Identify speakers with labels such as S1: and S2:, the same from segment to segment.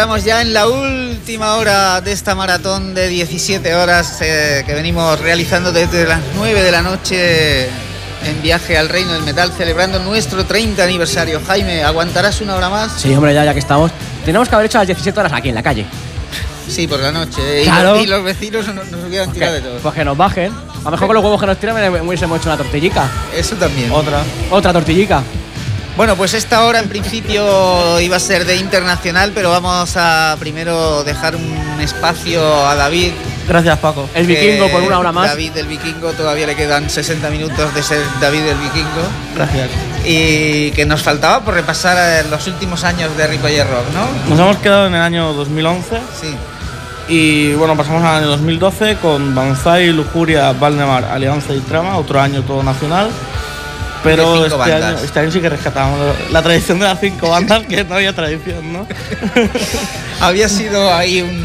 S1: Entramos ya en la última hora de esta maratón de 17 horas eh, que venimos realizando desde las 9 de la noche en viaje al reino del metal, celebrando nuestro 30 aniversario. Jaime, ¿aguantarás una hora más?
S2: Sí, hombre, ya, ya que estamos. Tenemos que haber hecho las 17 horas aquí en la calle.
S1: Sí, por la noche. Y,
S2: Claro.
S1: los, y los vecinos nos, nos hubieran tirado de todo.
S2: Pues que nos bajen. A lo mejor con los huevos que nos tiran hubiésemos hecho una tortillica.
S1: Eso también.
S3: Otra.
S2: Otra tortillica.
S1: Bueno, pues esta hora en principio iba a ser de internacional, pero vamos a primero dejar un espacio a David.
S3: Gracias, Paco.
S2: El vikingo por una hora más.
S1: David el vikingo, todavía le quedan 60 minutos de ser David el vikingo.
S3: Gracias.
S1: Y que nos faltaba por repasar eh, los últimos años de Ripollet Rock, ¿no?
S3: Nos hemos quedado en el año 2011
S1: Sí.
S3: y bueno, pasamos al año 2012 con Banzai, Lujuria, Valdemar, Alianza y Trama, otro año todo nacional. Pero este año, este año sí que rescatamos la tradición de las cinco bandas, que no había tradición, ¿no?
S1: Había sido ahí un...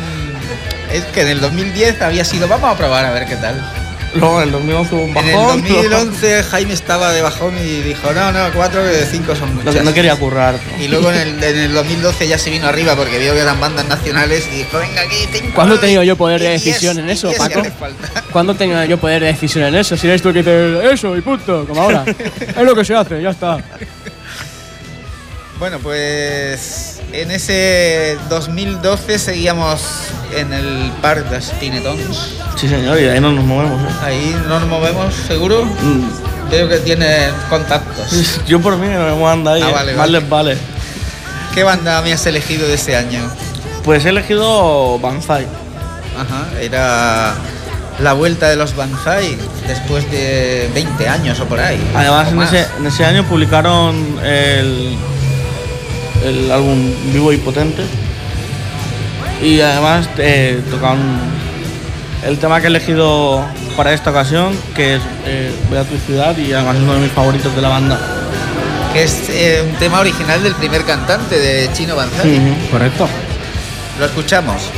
S1: Es que en el 2010 había sido, vamos a probar a ver qué tal.
S3: Luego en el 2011 hubo un
S1: En
S3: bajón.
S1: el 2011 Jaime estaba de bajón y dijo, no, no, cuatro de cinco son
S3: No,
S1: muchas.
S3: no quería currar. ¿no?
S1: Y luego en el, en el 2012 ya se vino arriba porque vio que eran bandas nacionales y dijo, venga aquí, cinco.
S2: ¿Cuándo he tenido yo poder de decisión en eso, Paco? ¿Cuándo tengo yo poder de decisión en eso? Si eres tú que dice eso y punto, como ahora. es lo que se hace, ya está.
S1: Bueno, pues en ese 2012 seguíamos en el Parc de Tinetons.
S3: Sí, señor, y ahí no nos movemos. ¿eh?
S1: Ahí no nos movemos, seguro.
S3: Mm,
S1: Veo que tiene contactos.
S3: Yo por mí no me de ahí,
S1: Ah,
S3: ¿eh?
S1: vale,
S3: más
S1: vale.
S3: les vale.
S1: ¿Qué banda me has elegido de este año?
S3: Pues he elegido Banzai.
S1: Ajá, era la vuelta de los Banzai después de 20 años o por ahí.
S3: Además, ese, en ese año publicaron el, el álbum Vivo y Potente. Y además eh, tocaban el tema que he elegido para esta ocasión, que es eh, Ve a tu ciudad, y además es uno de mis favoritos de la banda.
S1: Que es eh, un tema original del primer cantante de Chino Banzai.
S2: Correcto.
S1: Lo escuchamos.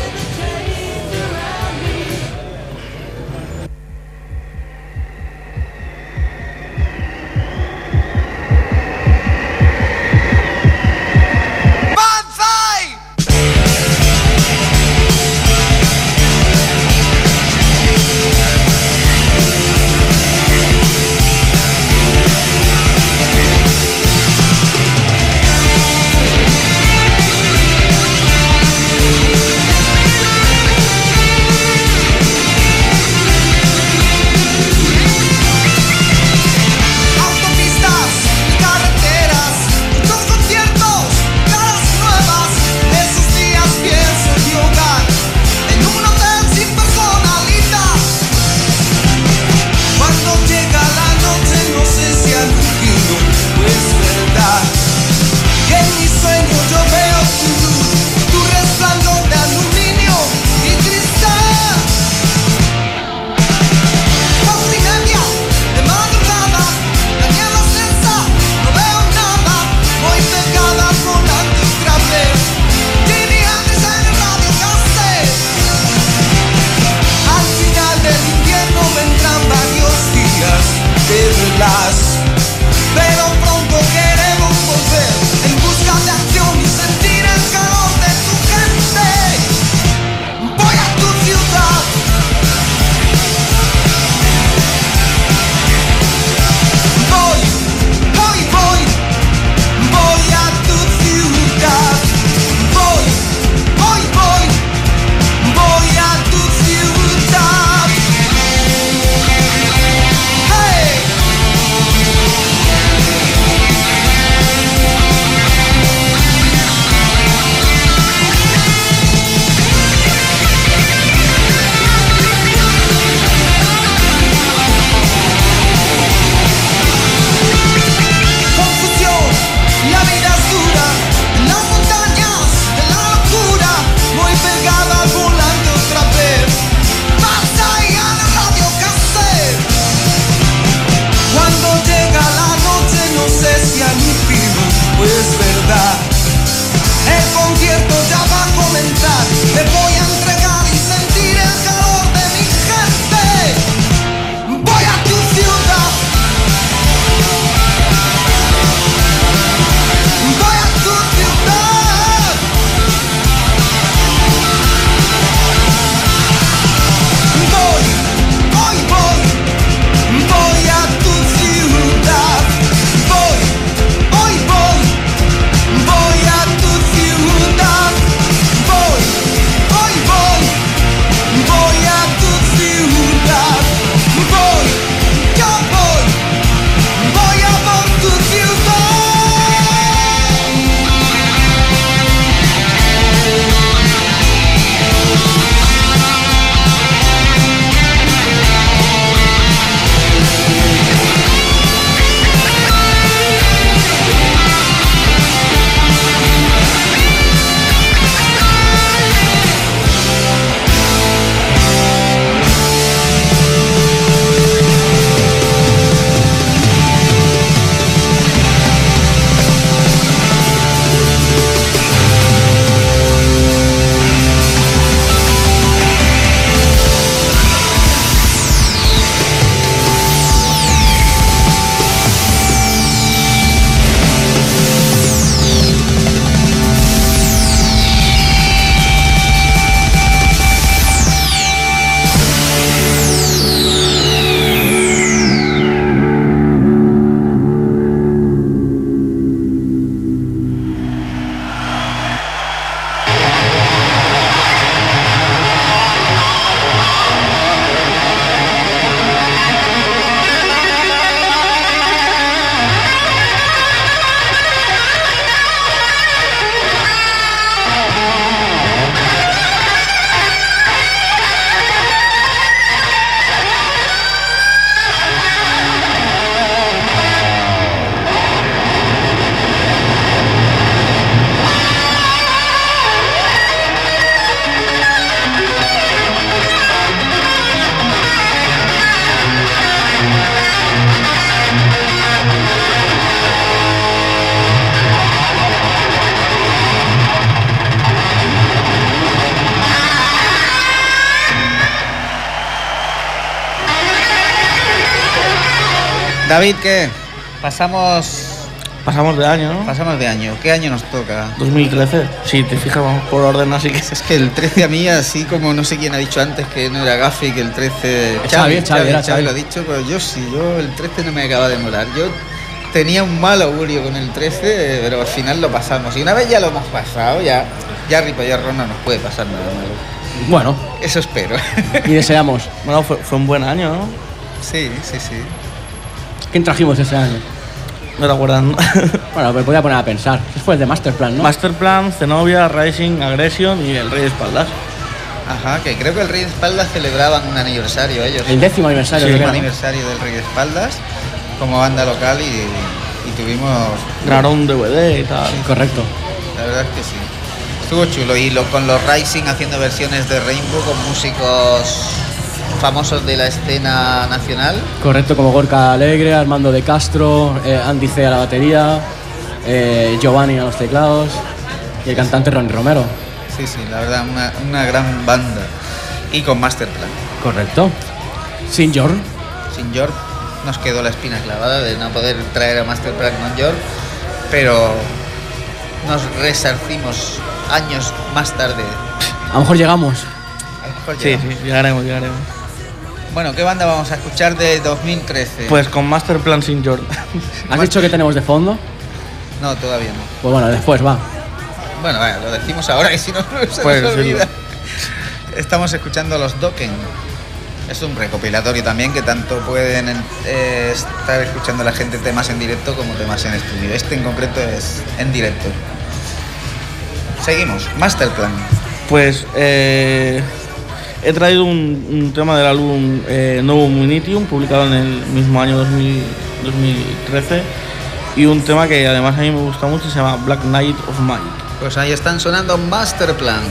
S1: David, ¿qué? Pasamos,
S3: Pasamos de año, ¿no?
S1: pasamos de año. ¿Qué año nos toca?
S3: 2013. Si te fijas, vamos por orden, así que.
S1: Es que el 13 a mí, así como no sé quién ha dicho antes que no era Gaffi, que el 13...
S2: Xavi, Xavi, Xavi.
S1: lo ha dicho, pero yo sí, yo el 13 no me acaba de molar. Yo tenía un mal augurio con el 13, pero al final lo pasamos. Y una vez ya lo hemos pasado, ya, ya Ripollarro no nos puede pasar nada malo.
S2: Bueno,
S1: Eso espero.
S2: y deseamos.
S3: Bueno, fue, fue un buen año, ¿no?
S1: sí, sí, sí.
S2: ¿Quién trajimos ese año?
S3: No te acuerdas, ¿no?
S2: Bueno, me podía poner a pensar. Ese fue el de Masterplan, ¿no?
S3: Masterplan, Zenobia, Rising, Aggression y el Rey de Espaldas.
S1: Ajá, que creo que el Rey de Espaldas celebraban un aniversario ellos.
S2: el décimo aniversario.
S1: Sí,
S2: era, ¿no?
S1: aniversario del Rey de Espaldas como banda local y, y tuvimos
S3: Grabaron un DVD y tal.
S2: Correcto.
S1: La verdad es que sí. Estuvo chulo y lo, con los Rising haciendo versiones de Rainbow con músicos famosos de la escena nacional.
S2: Correcto, como Gorka Alegre, Armando de Castro, eh, Andy C a la batería, eh, Giovanni a los teclados y el cantante Ronnie Romero.
S1: Sí, sí, la verdad, una, una gran banda. Y con Masterplan.
S2: Correcto. Sin York.
S1: Sin York nos quedó la espina clavada de no poder traer a Masterplan con York, pero nos resarcimos años más tarde.
S2: A lo mejor llegamos.
S1: A lo mejor
S3: Sí,
S1: llegamos.
S3: sí, llegaremos, llegaremos.
S1: Bueno, ¿qué banda vamos a escuchar de 2013?
S3: Pues con Masterplan sin York.
S2: ¿Has dicho que tenemos de fondo?
S1: No, todavía no.
S2: Pues bueno, después va.
S1: Bueno, vaya, lo decimos ahora y si no se
S3: Pues
S1: nos
S3: sí.
S1: olvida. Estamos escuchando los Dokken. Es un recopilatorio también que tanto pueden eh, estar escuchando la gente temas en directo como temas en estudio. Este en concreto es en directo. Seguimos. Masterplan.
S3: Pues eh, he traído un, tema del álbum eh, Novum Initium, publicado en el mismo año 2000 2013, y un tema que además a mí me gusta mucho, se llama Black Knight of Might.
S1: Pues ahí están sonando Masterplan.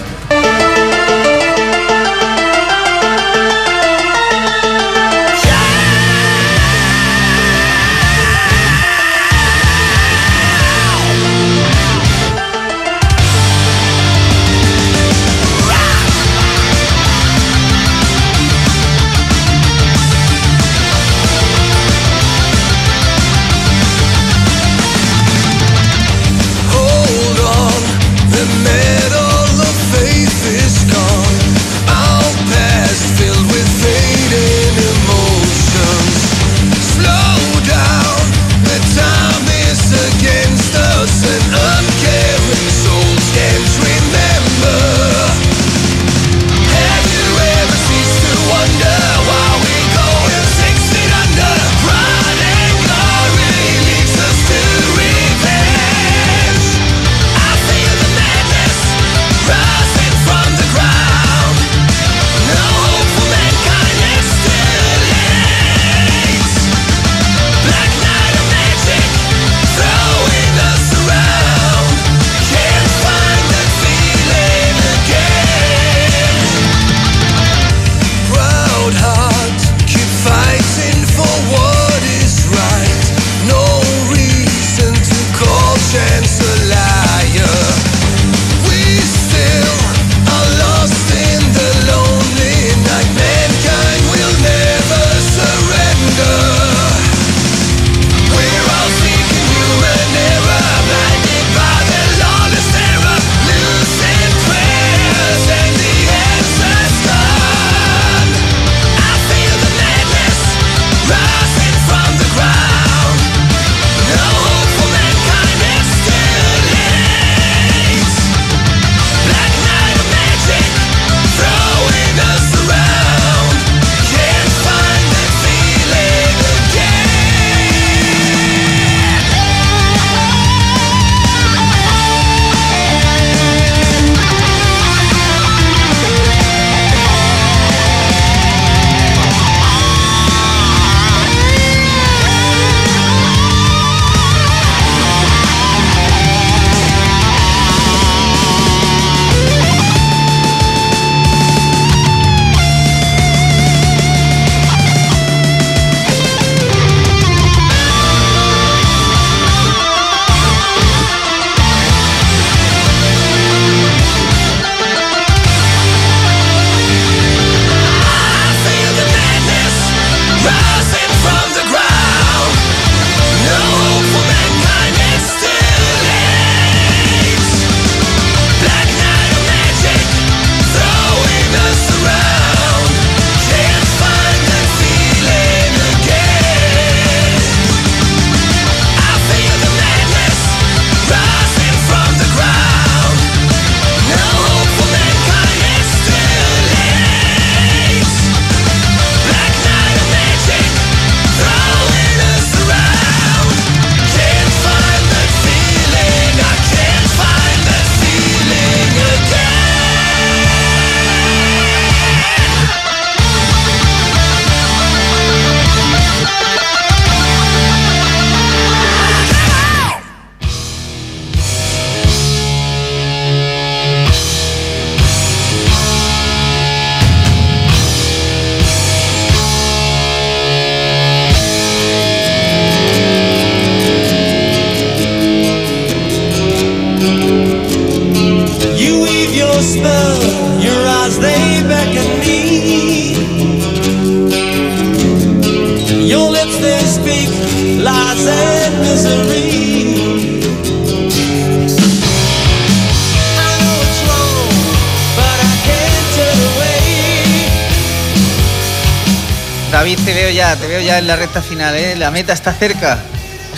S4: Ya, en la recta final, ¿eh? La meta está cerca.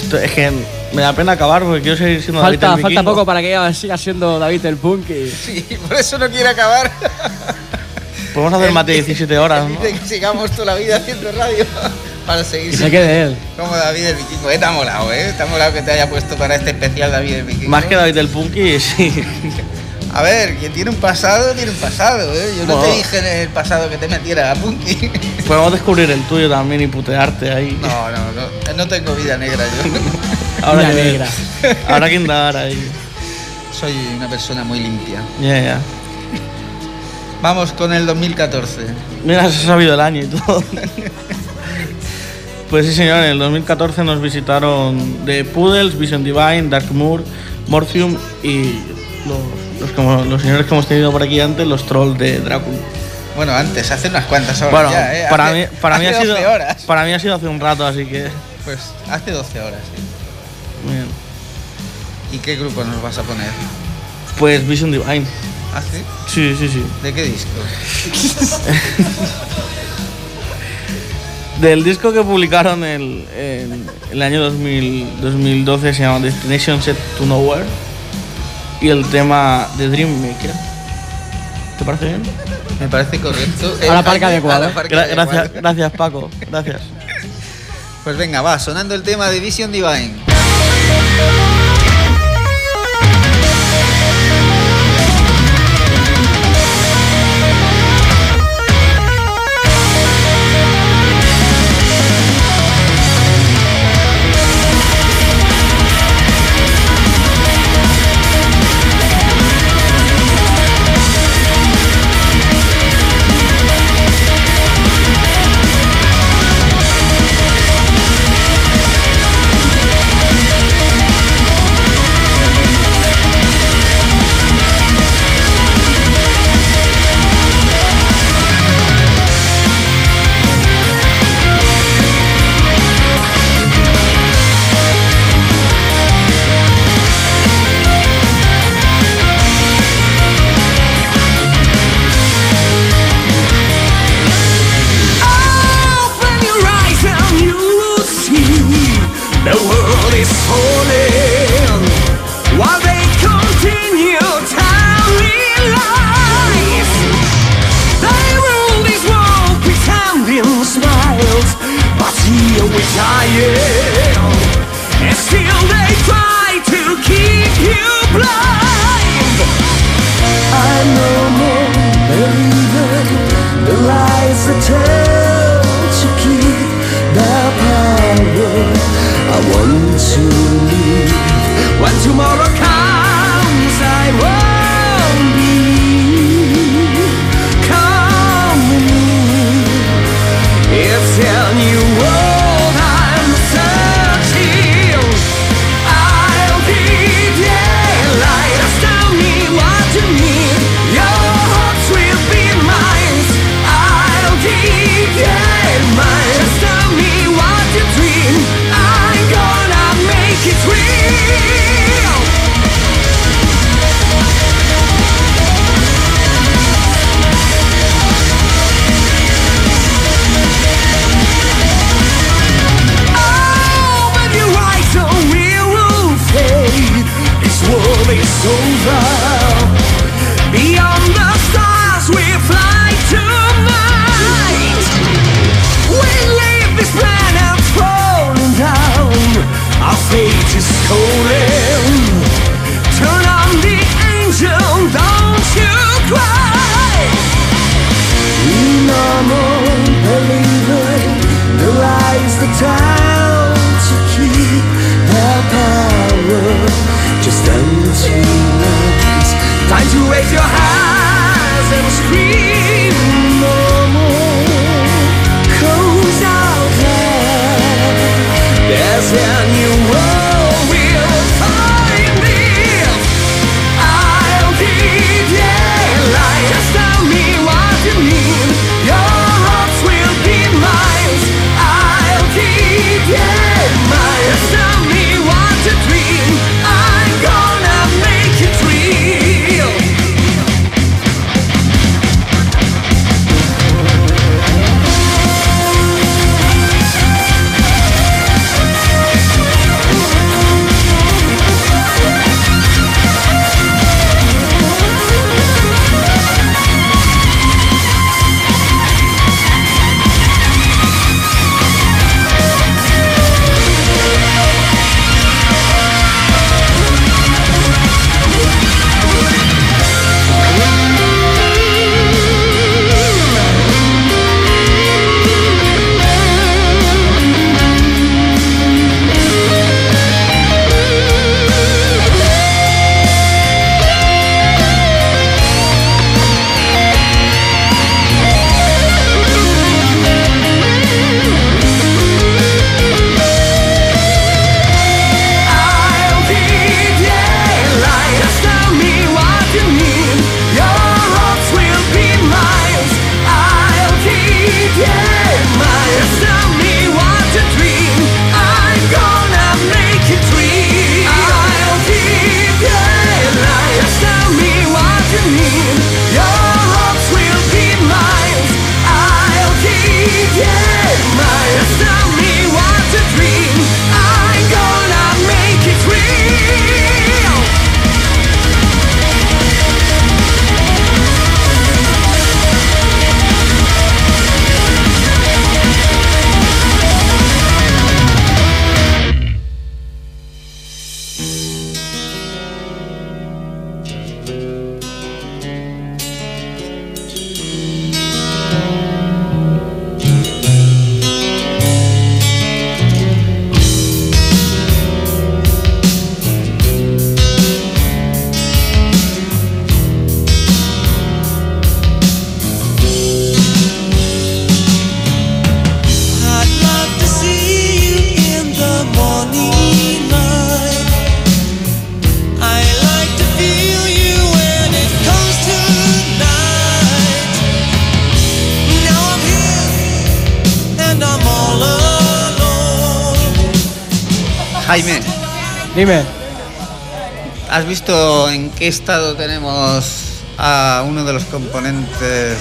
S3: Esto- es que me da pena acabar porque quiero seguir siendo David
S2: Falta,
S3: el
S2: falta
S3: Vikingo.
S2: poco para que siga siendo David el Punk. y-
S4: Sí, por eso no quiere acabar.
S3: Podemos hacer más de 17 horas, ¿no?
S4: Dice que sigamos toda la vida haciendo radio para seguir
S2: Que se
S4: siendo
S2: quede él.
S4: como David el Vikingo. Eh, te ha molado, ¿eh? Te ha molado que te haya puesto para este especial David el Vikingo.
S3: Más que David el Punky, sí.
S4: A ver, quien tiene un pasado, tiene un pasado, ¿eh? Yo no
S3: Bueno.
S4: te dije en el pasado que te metiera a Punky.
S3: Podemos descubrir el tuyo también y putearte ahí.
S4: No, no, no. No tengo vida negra yo.
S3: Ahora
S2: Una
S3: que
S2: negra.
S3: Habrá que indagar ahí.
S4: Soy una persona muy limpia.
S3: Ya, ya.
S4: Vamos con el 2014.
S3: Mira, se ha sabido el año y todo. Pues sí, señor, en el 2014 nos visitaron The Poodles, Vision Divine, Dark Moor, Morphium y los, los, como- los señores que hemos tenido por aquí antes, los trolls de Drácula.
S4: Bueno, antes, hace unas cuantas horas
S3: Bueno,
S4: ya, ¿eh?
S3: para, mí, para, mí ha sido,
S4: 12 horas.
S3: para mí ha sido hace un rato, así que.
S4: Pues hace 12 horas, sí.
S3: muy bien.
S4: ¿Y qué grupo nos vas a poner?
S3: Pues Vision Divine.
S4: ¿Hace?
S3: Sí, sí, sí.
S4: ¿De qué disco?
S3: Del disco que publicaron el, en el año 2000 2012 se llama Destination Set to Nowhere y el tema de Dream Maker. ¿Te parece bien?
S4: Me parece correcto.
S2: A la parca adecuada.
S4: a la parca
S3: Gra-
S4: adecuada.
S3: gracias, gracias Paco, gracias.
S4: Pues venga, va, sonando el tema de Vision Divine.
S1: Jaime,
S2: Dime.
S1: ¿has visto en qué estado tenemos a uno de los componentes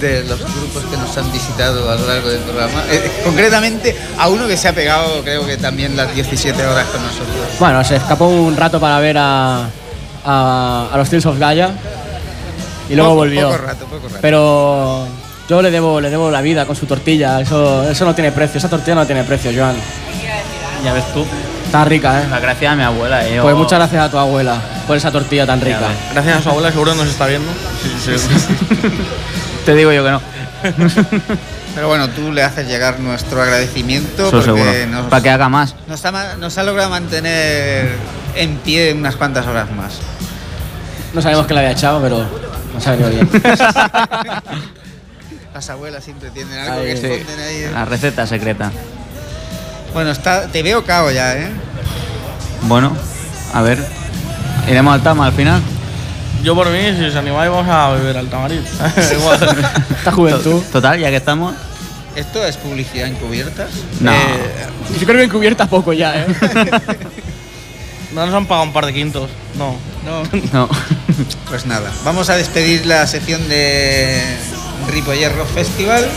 S1: de los grupos que nos han visitado a lo largo del programa? Eh, concretamente a uno que se ha pegado, creo que también las 17 horas con nosotros.
S2: Bueno, se escapó un rato para ver a, a, a los Tales of Gaia y luego
S1: Poco-
S2: volvió.
S1: Poco rato, poco rato.
S2: Pero yo le debo, le debo la vida con su tortilla. Eso, eso no tiene precio. Esa tortilla no tiene precio, Joan.
S5: Ya ves tú.
S2: Está rica, ¿eh?
S5: La gracia de mi abuela. eh,
S2: Pues muchas gracias a tu abuela por esa tortilla tan rica.
S3: Gracias a su abuela, seguro nos está viendo. Sí, sí.
S5: Te digo yo que no.
S1: Pero bueno, tú le haces llegar nuestro agradecimiento
S5: Eso seguro.
S1: porque nos,
S5: Para que haga más.
S1: nos ha, ma- nos ha logrado mantener en pie unas cuantas horas más.
S2: No sabemos que la había echado, pero nos ha venido bien.
S1: Las abuelas siempre tienen algo
S2: Ahí,
S1: que
S2: sí.
S1: esconden ahí. ¿eh?
S5: La receta secreta.
S1: Bueno, está, te veo cao ya, ¿eh?
S5: Bueno, a ver. Iremos al Tama al final.
S3: Yo por mí, si os animáis, vamos a beber al tamarit. Igual.
S2: Esta juventud.
S5: Total, ya que estamos.
S1: ¿Esto es publicidad encubierta?
S5: No.
S1: Eh,
S2: Yo creo que encubierta poco ya, ¿eh?
S3: no nos han pagado un par de quintos. No.
S1: no.
S5: No.
S1: Pues nada, vamos a despedir la sección de Ripollet Rock Festival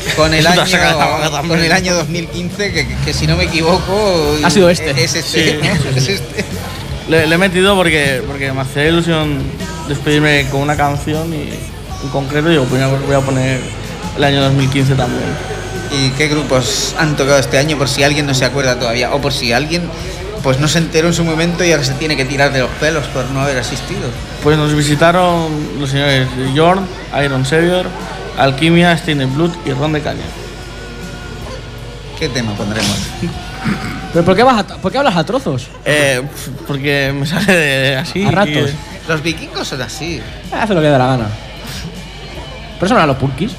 S1: con el año con el año 2015 que, que si no me equivoco
S2: Ha sido este.
S1: es este,
S3: Sí.
S1: ¿no? Es este.
S3: Le, le he metido porque, porque me hacía ilusión despedirme con una canción y en concreto digo, pues voy a poner el año 2015 también.
S1: ¿Y qué grupos han tocado este año por si alguien no se acuerda todavía o por si alguien pues no se enteró en su momento y ahora se tiene que tirar de los pelos por no haber asistido?
S3: Pues nos visitaron los señores Jorn, Iron Savior, Alquimia, Stein Blood y Ron de Caña.
S1: ¿Qué tema pondremos?
S2: ¿Pero por qué, vas a- por qué hablas a trozos?
S3: Eh, porque me sale de así.
S2: A ratos.
S3: y-
S1: Los vikingos son así.
S2: Haz lo que dé la gana. Pero eso no eran los purkis.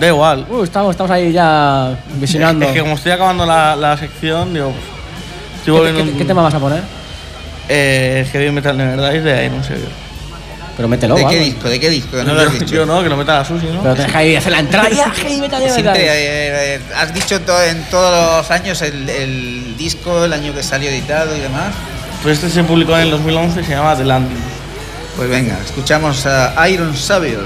S3: da igual.
S2: Uh, estamos, estamos ahí ya visionando.
S3: Es que como estoy acabando la, la sección, digo, estoy
S2: ¿Qué,
S3: volviendo
S2: qué-
S3: un-
S2: qué tema vas a poner?
S3: Eh, Heavy Metal Never Dies de Iron Savior.
S2: Pero mételo,
S1: ¿De qué
S2: algo.
S1: disco? ¿De qué disco? No lo has
S3: yo,
S1: dicho.
S3: yo no, que lo meta la Susi, ¿no?
S2: Pero tenés que ahí hacer la entrada. Ya, a ver,
S1: Siempre
S2: ver.
S1: eh, eh, has dicho to- en todos los años el, el disco, el año que salió editado y demás.
S3: Pues este se publicó en el 2011 y se llama The Landing.
S1: Pues venga, escuchamos a Iron Savior.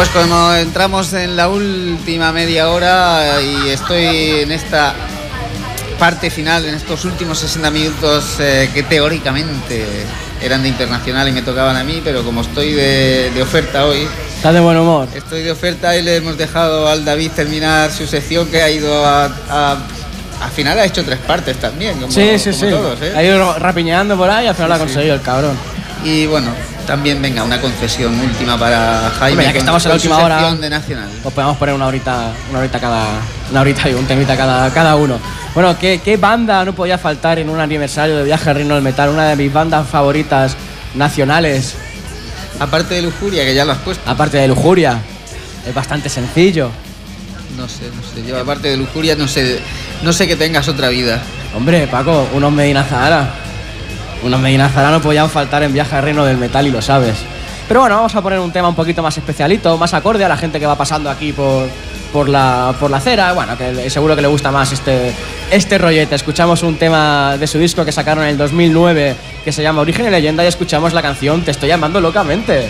S1: Pues como entramos en la última media hora y estoy en esta parte final, en estos últimos 60 minutos eh, que teóricamente eran de internacional y me tocaban a mí, pero como estoy de, de oferta hoy,
S6: Estás de buen humor.
S1: estoy de oferta y le hemos dejado al David terminar su sección que ha ido a... a- al final ha hecho tres partes también, como,
S6: Sí, sí,
S1: como
S6: sí.
S1: todos, ¿eh?
S6: Ha ido rapiñando por ahí y al final lo ha
S1: Sí, sí.
S6: conseguido el cabrón.
S1: Y bueno, también venga, una concesión última para Jaime.
S6: Hombre, ya que estamos en la última hora.
S1: de Nacional.
S6: Os podemos poner una horita, una horita cada, una horita y un temita cada, cada uno. Bueno, ¿qué, ¿qué banda no podía faltar en un aniversario de Viaje al Reino del Metal? Una de mis bandas favoritas nacionales,
S1: Aparte de Lujuria, que ya lo has puesto.
S6: aparte de Lujuria. Es bastante sencillo.
S1: No sé, no sé. Yo aparte de Lujuria no sé, no sé que tengas otra vida.
S6: Hombre, Paco, unos Medina Zahara. Unos Medina Zahara no podían faltar en Viaje al Reino del Metal y lo sabes. Pero bueno, vamos a poner un tema un poquito más especialito, más acorde a la gente que va pasando aquí por, por, la, por la acera. Bueno, que seguro que le gusta más este, este rollete. Escuchamos un tema de su disco que sacaron en el 2009 que se llama Origen y Leyenda y escuchamos la canción Te estoy llamando locamente.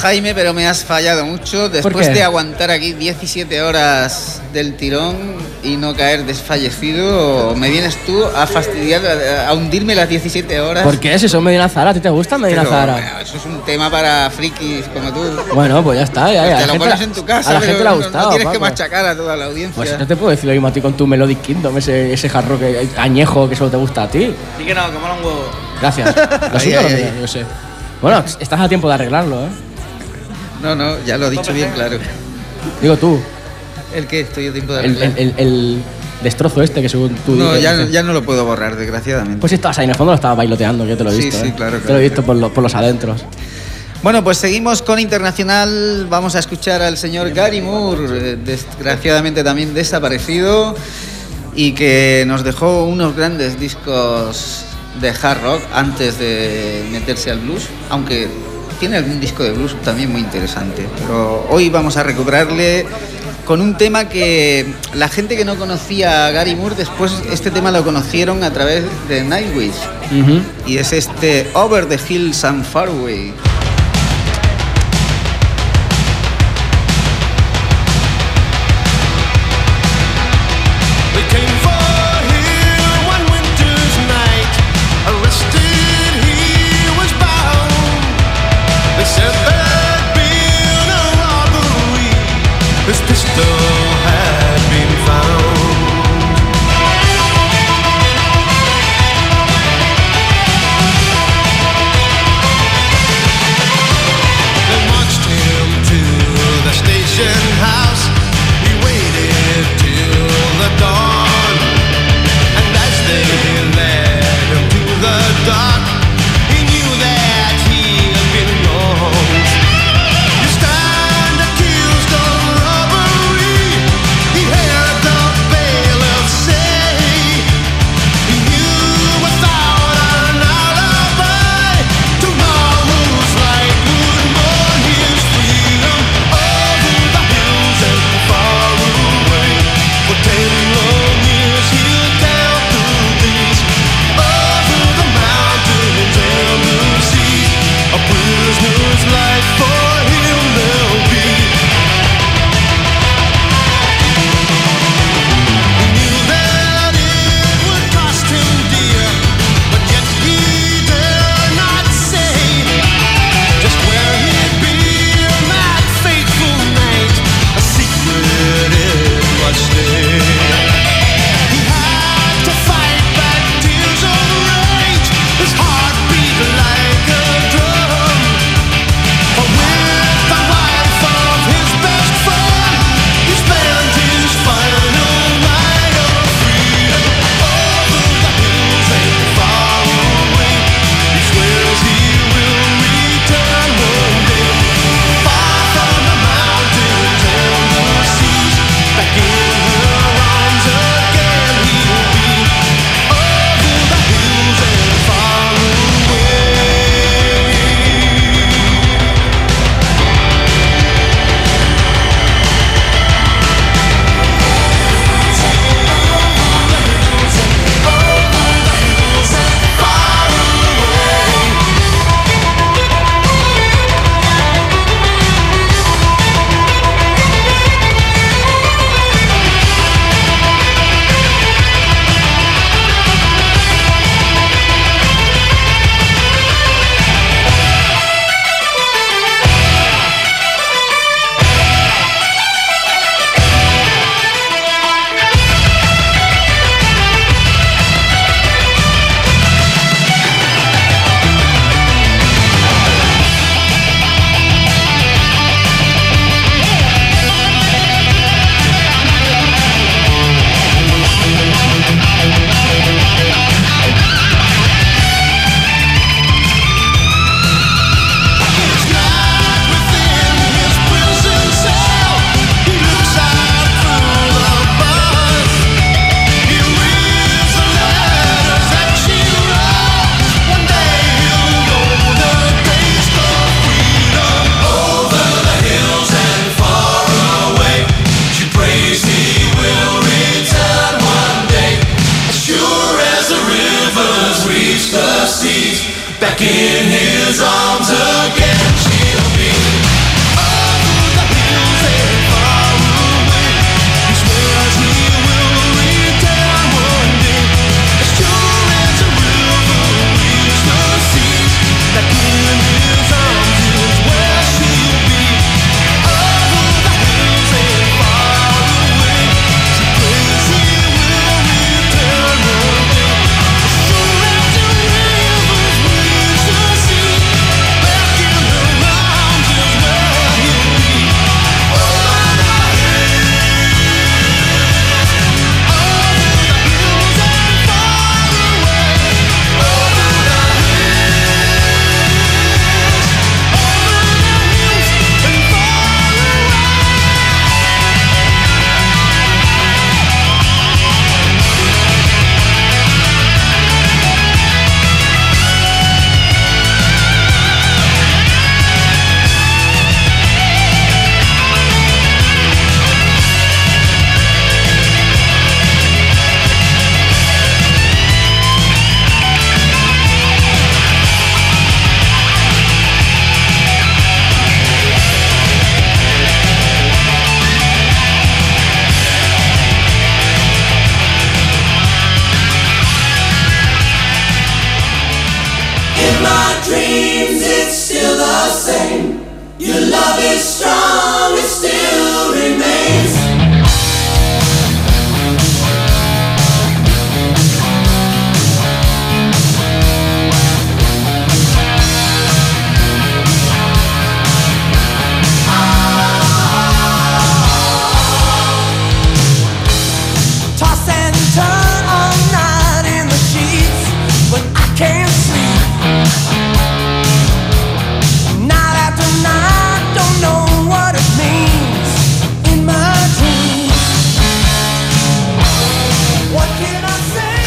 S1: Jaime, pero me has fallado mucho. Después de aguantar aquí 17 horas del tirón y no caer desfallecido, me vienes tú a fastidiar, a, hundirme las 17 horas.
S2: ¿Por qué? Si son Medina Zara, ¿a ti te gusta Medina
S1: Pero,
S2: Zara?
S1: bueno, eso es un tema para frikis como tú.
S2: Bueno, pues ya está. Ya, ya.
S1: te lo
S2: gente
S1: pones en tu casa,
S2: A la gente le ha gustado.
S1: no tienes que machacar a toda la audiencia.
S2: Pues no te puedo decir lo mismo a ti con tu Melodic Kingdom, ese, ese jarro que, añejo que solo te gusta a ti.
S3: Sí que no, que mola un huevo.
S2: Gracias. Lo
S1: Ahí,
S2: suyo,
S1: ahí,
S2: lo yo sé. Bueno, estás a tiempo de arreglarlo, ¿eh?
S1: No, no, ya lo he dicho bien claro.
S2: Digo tú,
S1: ¿El qué? Estoy a tiempo de
S2: el,
S1: arreglar.
S2: el- el- el destrozo este que según tú
S1: No,
S2: dices,
S1: ya,
S2: dices.
S1: ya no lo puedo borrar, desgraciadamente.
S2: Pues estabas ahí, en el fondo lo estaba bailoteando, yo te lo he
S1: Sí,
S2: visto.
S1: sí,
S2: ¿eh?
S1: claro,
S2: Te
S1: claro,
S2: lo he visto por, lo- por los adentros.
S1: Bueno, pues seguimos con Internacional. Vamos a escuchar al señor Gary Moore, eh, desgraciadamente también desaparecido, y que nos dejó unos grandes discos de hard rock antes de meterse al blues, aunque tiene algún disco de blues también muy interesante. Pero hoy vamos a recuperarle con un tema que la gente que no conocía a Gary Moore, después este tema lo conocieron a través de Nightwish. Y es este Over the Hills and Far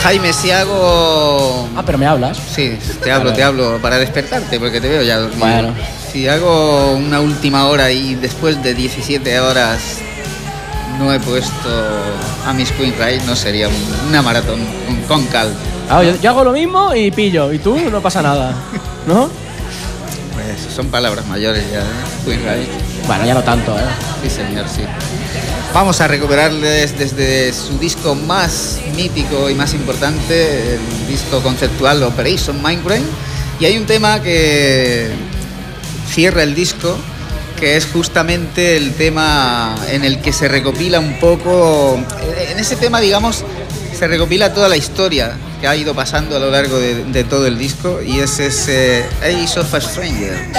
S1: Jaime, si hago.
S2: Ah, pero me hablas.
S1: Sí, te hablo, te hablo para despertarte, porque te veo ya dormido.
S2: Bueno.
S1: Si hago una última hora y después de 17 horas no he puesto a mis Queen Ride, no sería un- una maratón con, con cal.
S2: Ah, yo, yo hago lo mismo y pillo. Y tú no pasa nada. ¿No?
S1: Pues son palabras mayores ya, ¿eh? Queen Ride.
S2: Bueno, ya no tanto, ¿eh?
S1: Sí, señor, sí. Vamos a recuperarles desde su disco más mítico y más importante, el disco conceptual Operation Mindbrain. Y hay un tema que cierra el disco, que es justamente el tema en el que se recopila un poco. En ese tema, digamos, se recopila toda la historia que ha ido pasando a lo largo de, todo el disco, y es ese Ace of a Stranger.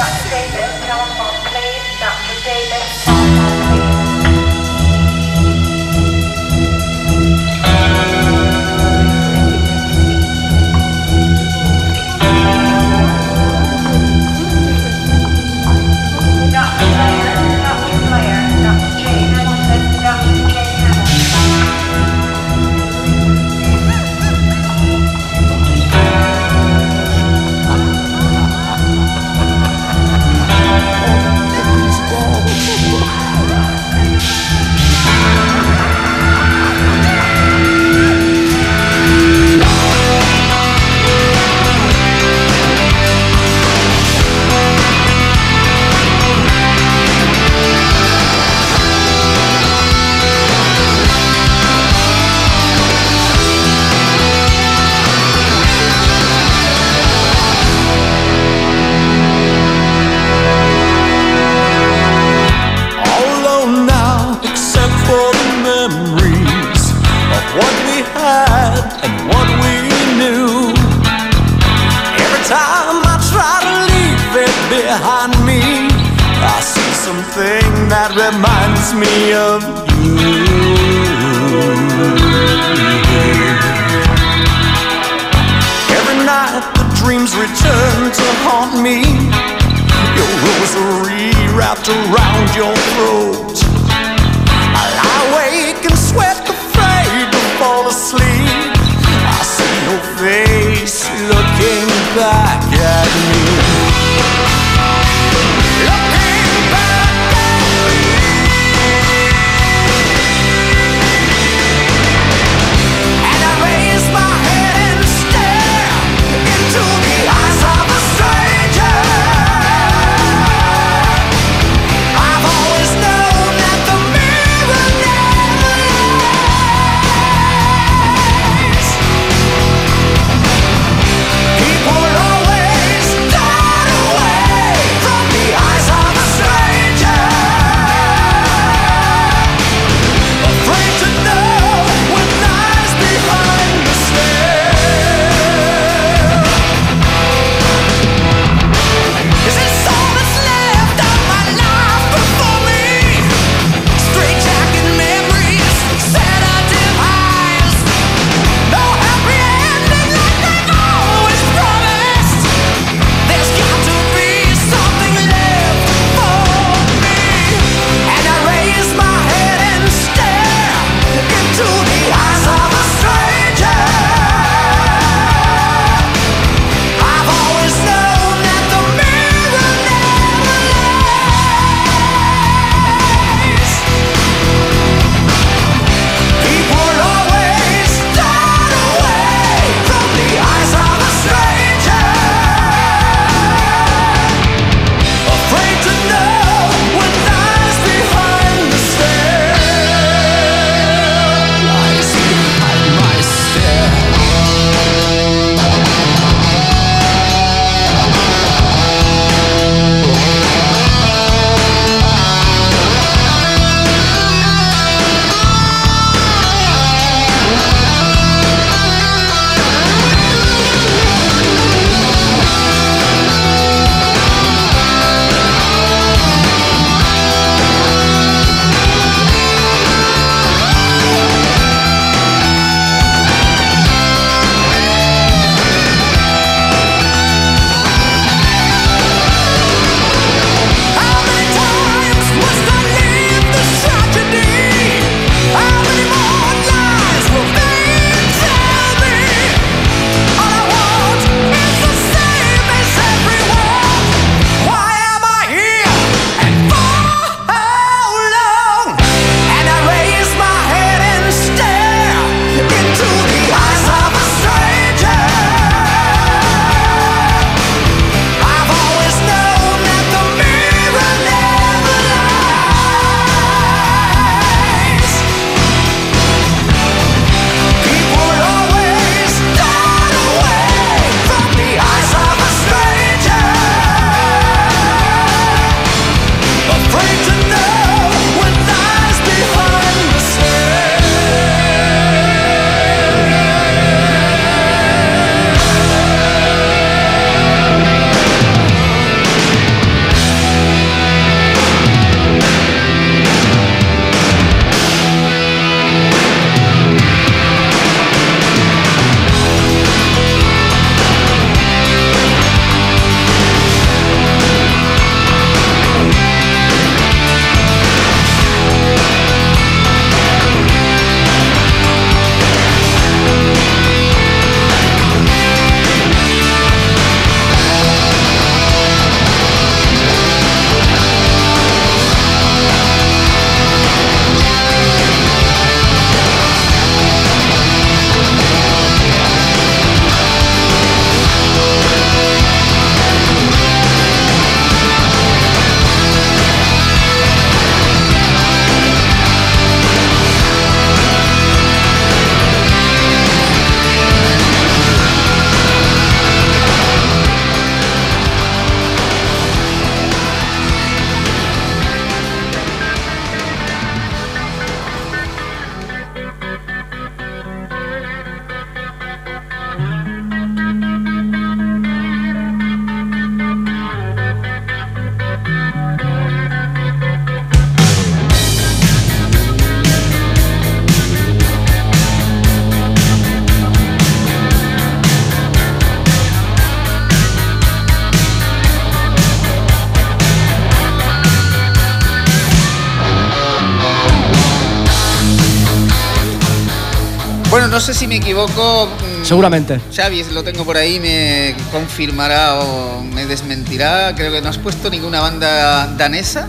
S1: No sé si me equivoco. mm,
S2: Seguramente.
S1: Xavi, lo tengo por ahí, me confirmará o me desmentirá. Creo que no has puesto ninguna banda danesa.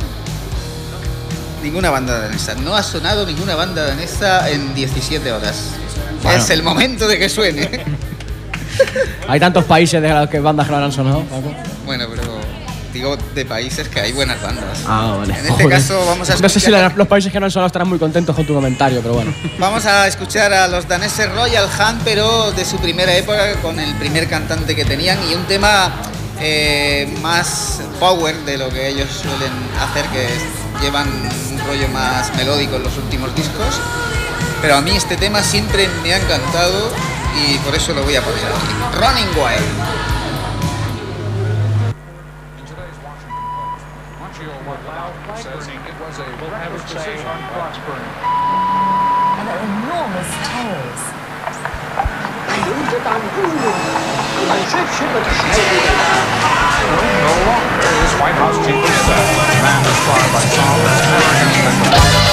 S1: Ninguna banda danesa. No ha sonado ninguna banda danesa en 17 horas.
S2: Bueno.
S1: Es el momento de que suene.
S2: Hay tantos países de los que bandas que no han sonado, Paco.
S1: bueno, pero digo de países que hay buenas bandas.
S2: Ah, vale.
S1: En este
S2: Joder.
S1: caso vamos a
S2: No sé si
S1: escuchar-
S2: los países que no han sonado estarán muy contentos con tu comentario, pero bueno.
S1: Vamos a escuchar a los daneses Royal Hunt, pero de su primera época, con el primer cantante que tenían y un tema eh, más power de lo que ellos suelen hacer, que es- llevan un rollo más melódico en los últimos discos. Pero a mí este tema siempre me ha encantado y por eso lo voy a poner aquí. Running Wild.
S7: i'm You might say
S4: she
S1: would No longer is White House chief of staff, man inspired by Solomon's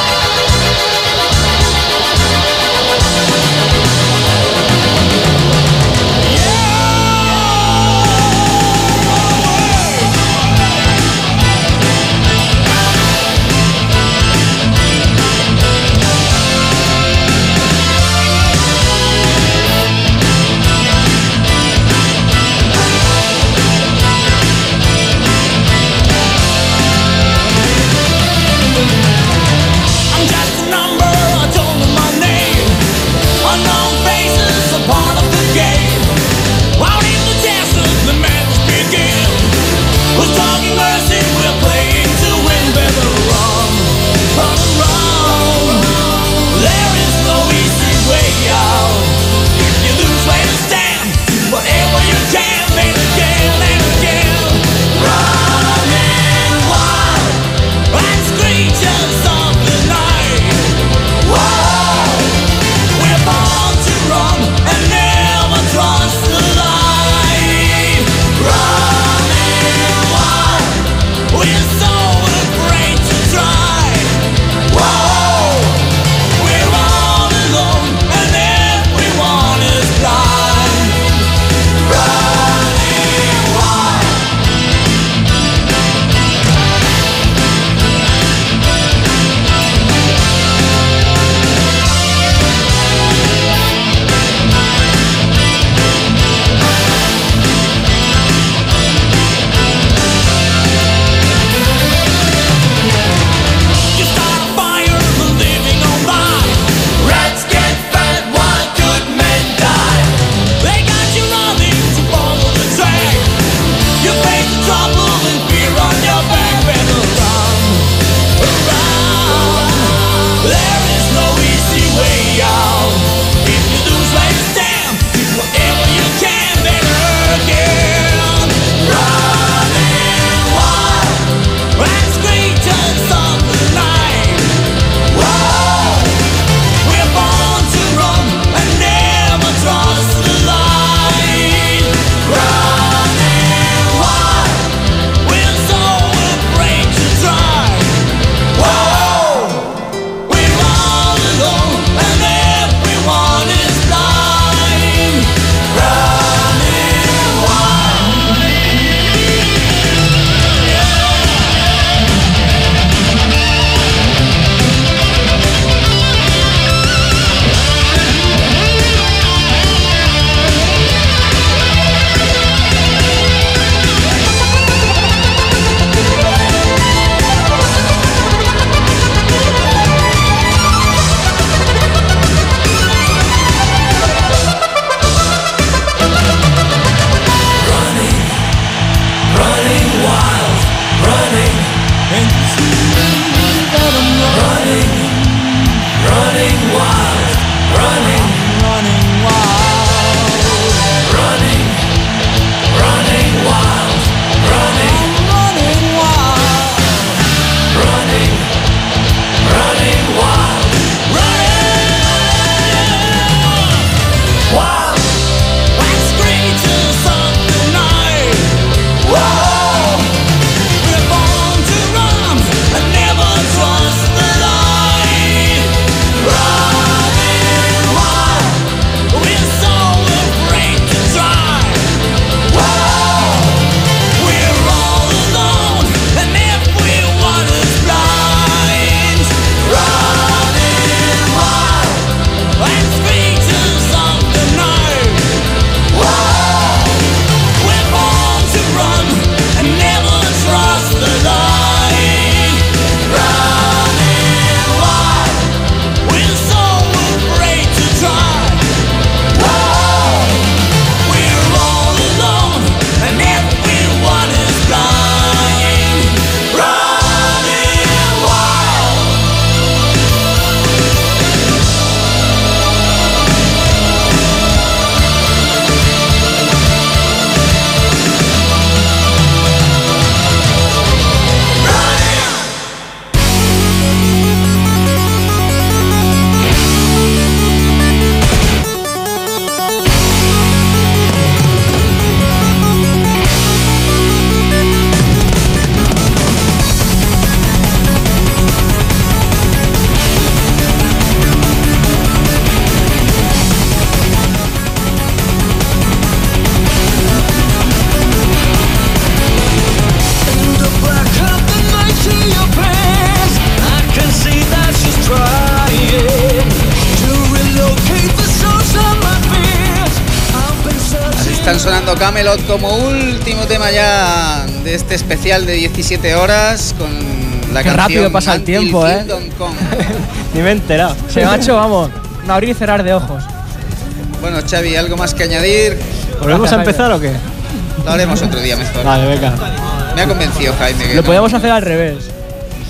S1: como último tema ya de este especial de 17 horas con la
S2: Qué
S1: canción
S2: rápido pasa el tiempo, ¿eh? Ni me he enterado. Se macho, vamos. Un abrir y cerrar de ojos.
S1: Bueno, Xavi, ¿algo más que añadir?
S2: ¿Volvemos a empezar o qué?
S1: Lo haremos otro día mejor.
S2: Vale, venga.
S1: Me ha convencido Jaime. que
S2: Lo
S1: no.
S2: podíamos hacer al revés.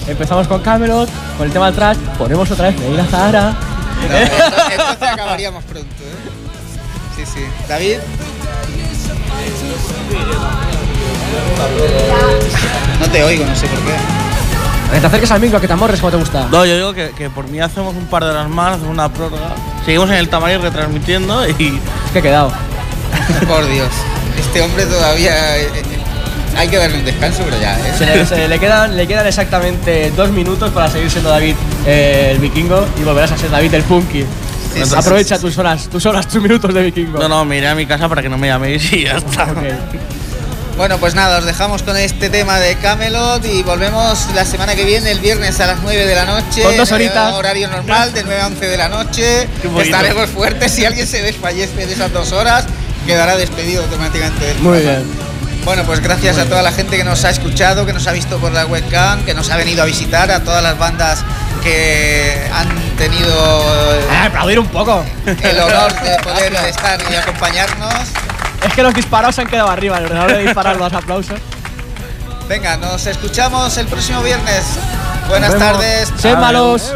S2: Empezamos con Camelot, con el tema del trash, ponemos otra vez Medina Zahara.
S1: No, entonces, entonces acabaríamos pronto, ¿eh? Sí, sí. David. No te oigo, no sé por qué.
S2: Te acerques al micro, que te amorres como te gusta.
S3: No, yo digo que, que por mí hacemos un par de horas más, hacemos una prórroga. Seguimos en el tamaño retransmitiendo y.
S2: Es que he quedado.
S1: Por Dios. Este hombre todavía. eh, eh, hay que darle un descanso, pero ya, ¿eh?
S2: Se le, se le quedan, le quedan exactamente dos minutos para seguir siendo David eh, el vikingo y volverás a ser David el punky. Aprovecha tus horas, tus horas, tus minutos de vikingo.
S3: No, no, me iré a mi casa para que no me llaméis y ya está.
S2: Ok.
S1: Bueno, pues nada, os dejamos con este tema de Camelot y volvemos la semana que viene, el viernes a las 9 de la noche.
S2: Con dos horitas.
S1: Horario normal, de 9 a 11 de la noche. Estaremos fuertes. Si alguien se desfallece de esas dos horas, quedará despedido automáticamente del
S2: Muy
S1: programa.
S2: bien.
S1: Bueno, pues gracias a toda la gente que nos ha escuchado, que nos ha visto por la webcam, que nos ha venido a visitar, a todas las bandas que han tenido
S2: Ah, aplaudir un poco.
S1: el honor de poder estar y acompañarnos.
S2: Es que los disparados se han quedado arriba, el ordenador de disparar los aplausos.
S1: Venga, nos escuchamos el próximo viernes. Buenas tardes.
S2: Sed malos.